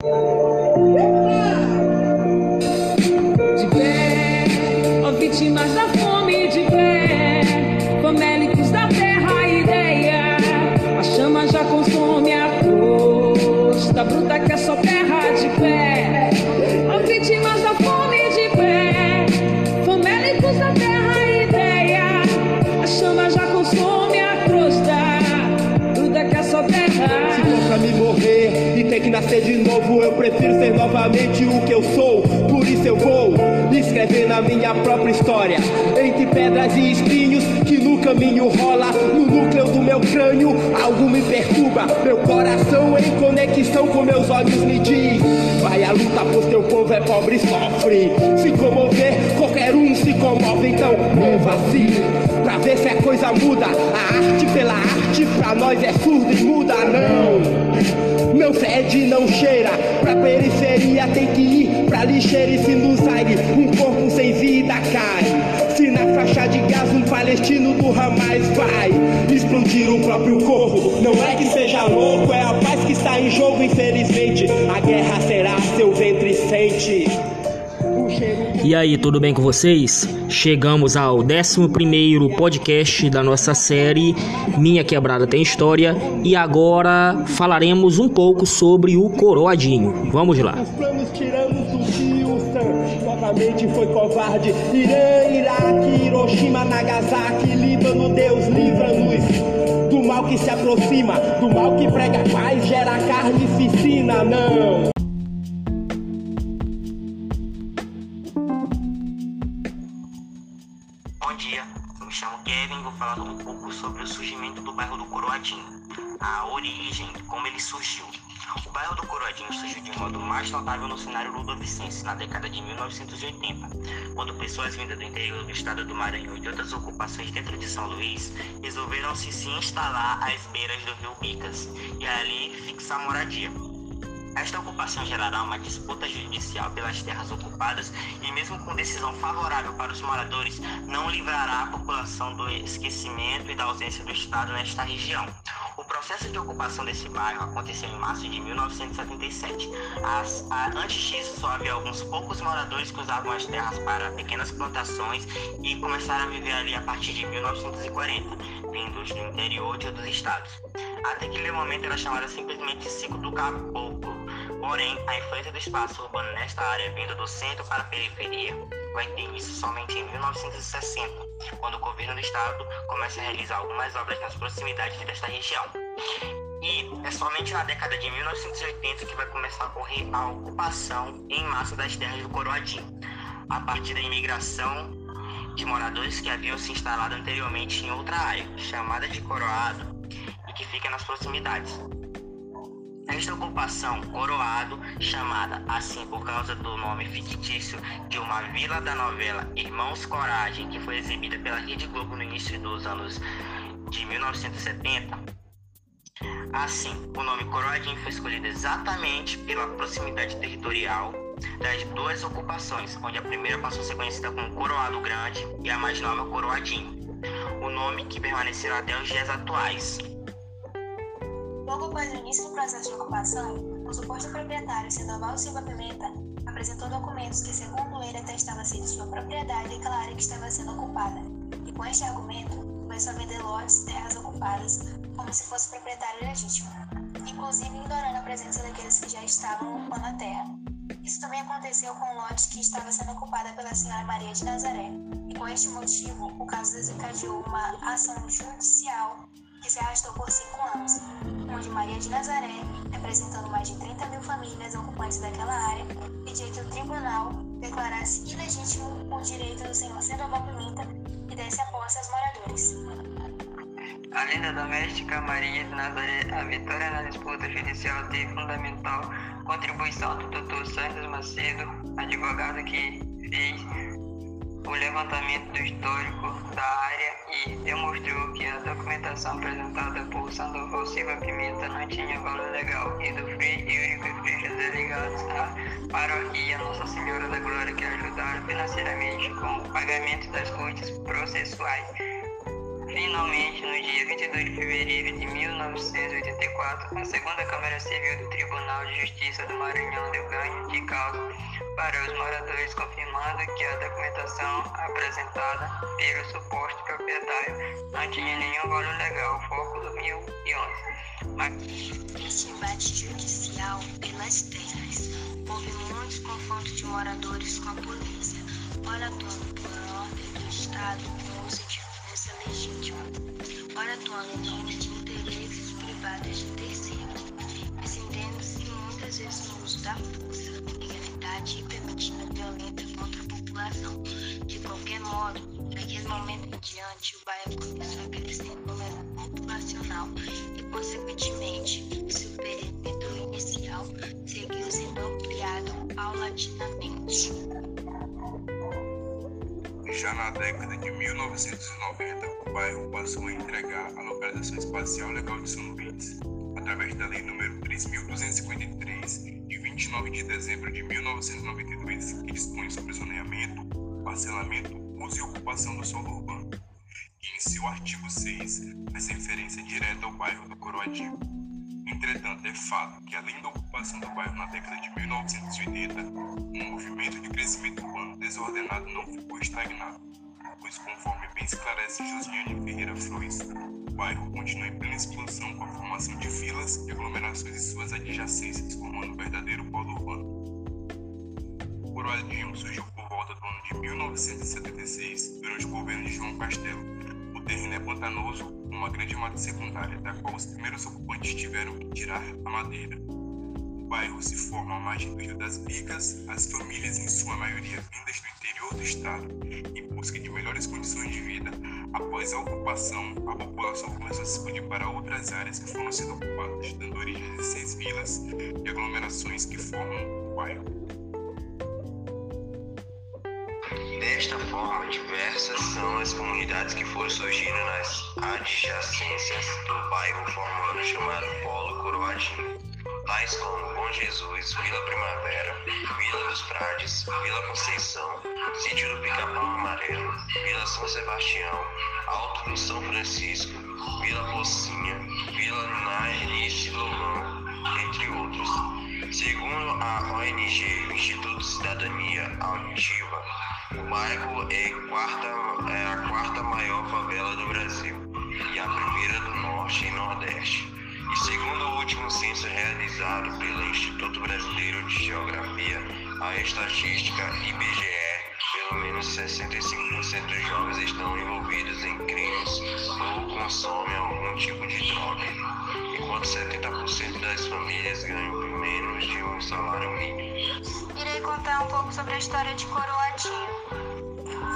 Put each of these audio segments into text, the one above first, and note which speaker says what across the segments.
Speaker 1: De
Speaker 2: novamente o que eu sou. Por isso eu vou escrever na minha própria história. Entre pedras e espinhos que no caminho rola. No núcleo do meu crânio, algo me perturba. Meu coração em conexão com meus olhos me diz: Vai a luta, pois teu povo é pobre e sofre. Se comover, qualquer um se comove, então mova-se. Pra ver se a coisa muda. A arte pela arte, pra nós é surdo e muda, não. Não fede, não cheira. Pra periferia tem que ir pra lixeira e se nos aire. Um corpo sem vida cai. Se na faixa de gás um palestino do Hamas vai explodir o próprio corpo. Não é que seja louco, é a paz que está em jogo, infelizmente. A guerra será seu ventre sente.
Speaker 3: E aí, tudo bem com vocês? Chegamos ao 11 podcast da nossa série Minha Quebrada Tem História e agora falaremos um pouco sobre o Coroadinho. Vamos lá.
Speaker 2: Os planos tiranos do Houston Novamente foi covarde Irã, Iraque, Hiroshima, Nagasaki Líbano, Deus livra-nos Do mal que se aproxima Do mal que prega paz, gera carnificina Não
Speaker 4: surgimento do bairro do Coroadinho, a origem, como ele surgiu. O bairro do Coroadinho surgiu de modo mais notável no cenário ludovicense na década de 1980, quando pessoas vindas do interior do estado do Maranhão e de outras ocupações dentro de São Luís resolveram se, se instalar às beiras do rio Bicas e ali fixar moradia. Esta ocupação gerará uma disputa judicial pelas terras ocupadas e, mesmo com decisão favorável para os moradores, não livrará a população do esquecimento e da ausência do Estado nesta região. O processo de ocupação desse bairro aconteceu em março de 1977. As- a- antes disso, só havia alguns poucos moradores que usavam as terras para pequenas plantações e começaram a viver ali a partir de 1940, vindos do interior de outros estados. Até aquele momento era chamada simplesmente ciclo do caboclo. Porém, a influência do espaço urbano nesta área vindo do centro para a periferia vai ter início somente em 1960, quando o governo do estado começa a realizar algumas obras nas proximidades desta região. E é somente na década de 1980 que vai começar a ocorrer a ocupação em massa das terras do Coroadinho, a partir da imigração de moradores que haviam se instalado anteriormente em outra área, chamada de Coroado, e que fica nas proximidades. Esta ocupação, Coroado, chamada assim por causa do nome fictício de uma vila da novela Irmãos Coragem, que foi exibida pela Rede Globo no início dos anos de 1970. Assim, o nome Coroadinho foi escolhido exatamente pela proximidade territorial das duas ocupações, onde a primeira passou a ser conhecida como Coroado Grande e a mais nova Coroadinho. O nome que permaneceu até os dias atuais.
Speaker 5: Logo após o início do processo de ocupação, o suposto proprietário, Sandoval Silva Pimenta, apresentou documentos que, segundo ele, atestavam ser de sua propriedade aquela área que estava sendo ocupada, e com este argumento, começou a vender lotes, terras ocupadas, como se fosse proprietário legítimo, inclusive ignorando a presença daqueles que já estavam ocupando a terra. Isso também aconteceu com um lote que estava sendo ocupada pela senhora Maria de Nazaré, e com este motivo, o caso desencadeou uma ação judicial que se arrastou por cinco anos, onde Maria de Nazaré, representando mais de 30 mil famílias ocupantes daquela área, pediu que o tribunal declarasse ilegítimo o direito do senhor Sandoval Pimenta e desse a posse aos moradores.
Speaker 6: A lenda doméstica Maria de Nazaré, a vitória na disputa judicial teve fundamental contribuição do Dr. Santos Macedo, advogado que fez o levantamento do histórico da área e demonstrou que a documentação apresentada por Sandoval Silva Pimenta não tinha valor legal e do Frei Eurico e Frei José ligados à paróquia Nossa Senhora da Glória que ajudaram financeiramente com o pagamento das custas processuais. Finalmente, no dia 22 de fevereiro de 1984, a segunda Câmara Civil do Tribunal de Justiça do Maranhão deu ganho de causa para os moradores, confirmando que a documentação apresentada pelo suposto proprietário não tinha nenhum valor legal, foco do 2011.
Speaker 7: Mas... Neste embate judicial pelas terras, houve muitos confrontos de moradores com a polícia, ora atuando por ordem do Estado com uso de força legítima, ora atuando em nome de interesses privados de terceiros, estendendo-se muitas vezes no uso da força, permitindo violência contra a população. De qualquer modo, daquele momento em diante, o bairro começou a crescer em número populacional e, consequentemente, seu perímetro inicial seguiu sendo ampliado paulatinamente.
Speaker 8: Já na década de 1990, o bairro passou a entregar a localização espacial legal de São Luís, através da Lei nº 3.253, de 29 de dezembro de 1992, que dispõe sobre zoneamento, parcelamento, uso e ocupação do solo urbano, que em seu artigo 6 faz referência direta ao bairro do Coroadinho. Entretanto, é fato que, além da ocupação do bairro na década de 1980, um movimento de crescimento urbano desordenado não ficou estagnado, pois, conforme bem esclarece Josiane Ferreira Flores, bairro continua em plena expansão com a formação de vilas e aglomerações em suas adjacências, formando um verdadeiro polo urbano. O Coroadinho surgiu por volta do ano de 1976, durante o governo de João Castelo. O terreno é pantanoso, com uma grande mata secundária, da qual os primeiros ocupantes tiveram que tirar a madeira. O bairro se forma à margem do Rio das Bicas, as famílias, em sua maioria vindas do interior do estado, em busca de melhores condições de vida. Após a ocupação, a população começou a se expandir para outras áreas que foram sendo ocupadas, dando origem a 16 vilas e aglomerações que formam o bairro.
Speaker 9: Desta forma, diversas são as comunidades que foram surgindo nas adjacências do bairro formando o chamado Polo Coroadinho, tais como Bom Jesus, Vila Primavera, Vila dos Prades, Vila Conceição, Sítio do Pica-Pau Amarelo, Vila São Sebastião, Alto do São Francisco, Vila Pocinha, Vila Nairice Lomão, entre outros. Segundo a ONG Instituto Cidadania Ativa, o bairro é, quarta, é a quarta maior favela do Brasil e a primeira do Norte e Nordeste. E segundo o último censo realizado pelo Instituto Brasileiro de Geografia, a estatística IBGE, pelo menos 65% dos jovens estão envolvidos em crimes ou consomem algum tipo de droga, enquanto 70% das famílias ganham menos de um salário mínimo.
Speaker 7: Irei contar um pouco sobre a história de Coroadinho.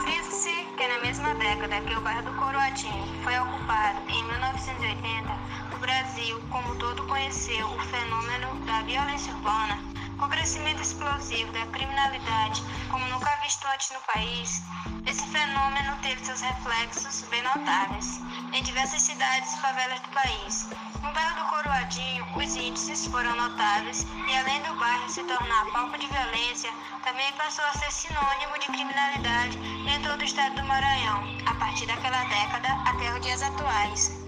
Speaker 7: Frisa-se que na mesma década que o bairro do Coroadinho foi ocupado, em 1980, o Brasil, como todo, conheceu o fenômeno da violência urbana, o crescimento explosivo da criminalidade, como nunca visto antes no país. Esse fenômeno teve seus reflexos bem notáveis em diversas cidades e favelas do país. No bairro do Coroadinho, os índices foram notáveis e, além do bairro se tornar palco de violência, também passou a ser sinônimo de criminalidade em todo o estado do Maranhão, a partir daquela década até os dias atuais.